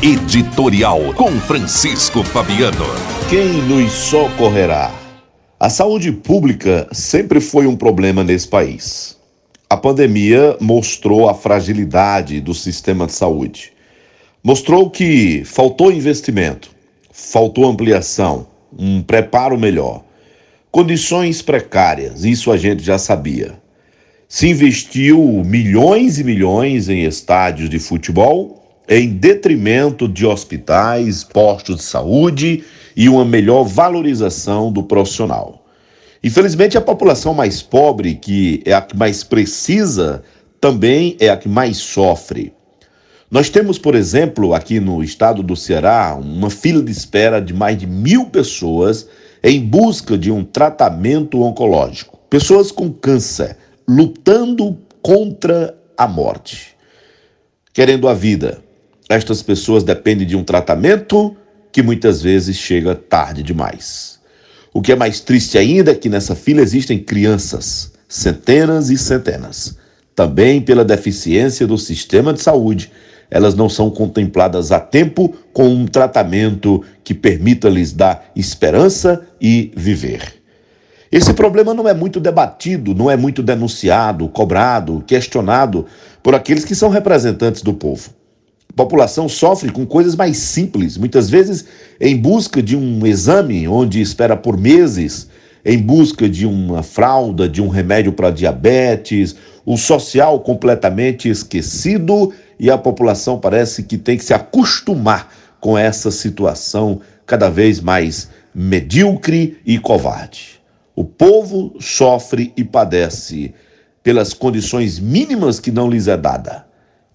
Editorial com Francisco Fabiano. Quem nos socorrerá? A saúde pública sempre foi um problema nesse país. A pandemia mostrou a fragilidade do sistema de saúde. Mostrou que faltou investimento, faltou ampliação, um preparo melhor. Condições precárias, isso a gente já sabia. Se investiu milhões e milhões em estádios de futebol em detrimento de hospitais, postos de saúde e uma melhor valorização do profissional. Infelizmente, a população mais pobre, que é a que mais precisa, também é a que mais sofre. Nós temos, por exemplo, aqui no estado do Ceará, uma fila de espera de mais de mil pessoas em busca de um tratamento oncológico. Pessoas com câncer lutando contra a morte, querendo a vida. Estas pessoas dependem de um tratamento que muitas vezes chega tarde demais. O que é mais triste ainda é que nessa fila existem crianças, centenas e centenas. Também pela deficiência do sistema de saúde, elas não são contempladas a tempo com um tratamento que permita lhes dar esperança e viver. Esse problema não é muito debatido, não é muito denunciado, cobrado, questionado por aqueles que são representantes do povo população sofre com coisas mais simples, muitas vezes em busca de um exame onde espera por meses, em busca de uma fralda, de um remédio para diabetes, o social completamente esquecido e a população parece que tem que se acostumar com essa situação cada vez mais medíocre e covarde. O povo sofre e padece pelas condições mínimas que não lhes é dada.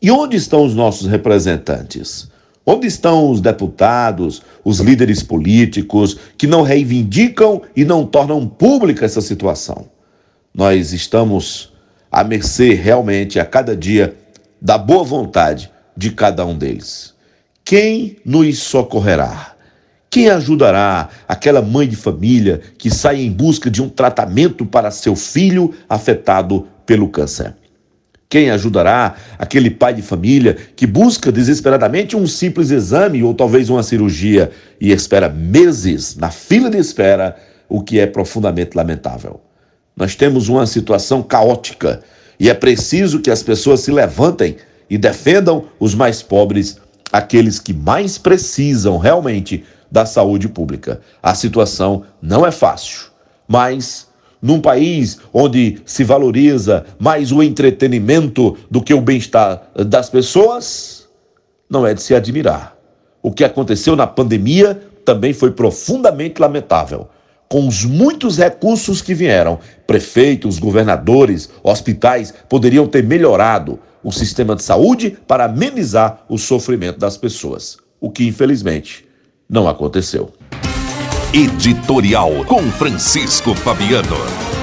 E onde estão os nossos representantes? Onde estão os deputados, os líderes políticos que não reivindicam e não tornam pública essa situação? Nós estamos à mercê realmente a cada dia da boa vontade de cada um deles. Quem nos socorrerá? Quem ajudará aquela mãe de família que sai em busca de um tratamento para seu filho afetado pelo câncer? Quem ajudará aquele pai de família que busca desesperadamente um simples exame ou talvez uma cirurgia e espera meses na fila de espera, o que é profundamente lamentável? Nós temos uma situação caótica e é preciso que as pessoas se levantem e defendam os mais pobres, aqueles que mais precisam realmente da saúde pública. A situação não é fácil, mas num país onde se valoriza mais o entretenimento do que o bem-estar das pessoas, não é de se admirar. O que aconteceu na pandemia também foi profundamente lamentável. Com os muitos recursos que vieram, prefeitos, governadores, hospitais poderiam ter melhorado o sistema de saúde para amenizar o sofrimento das pessoas, o que infelizmente não aconteceu. Editorial com Francisco Fabiano.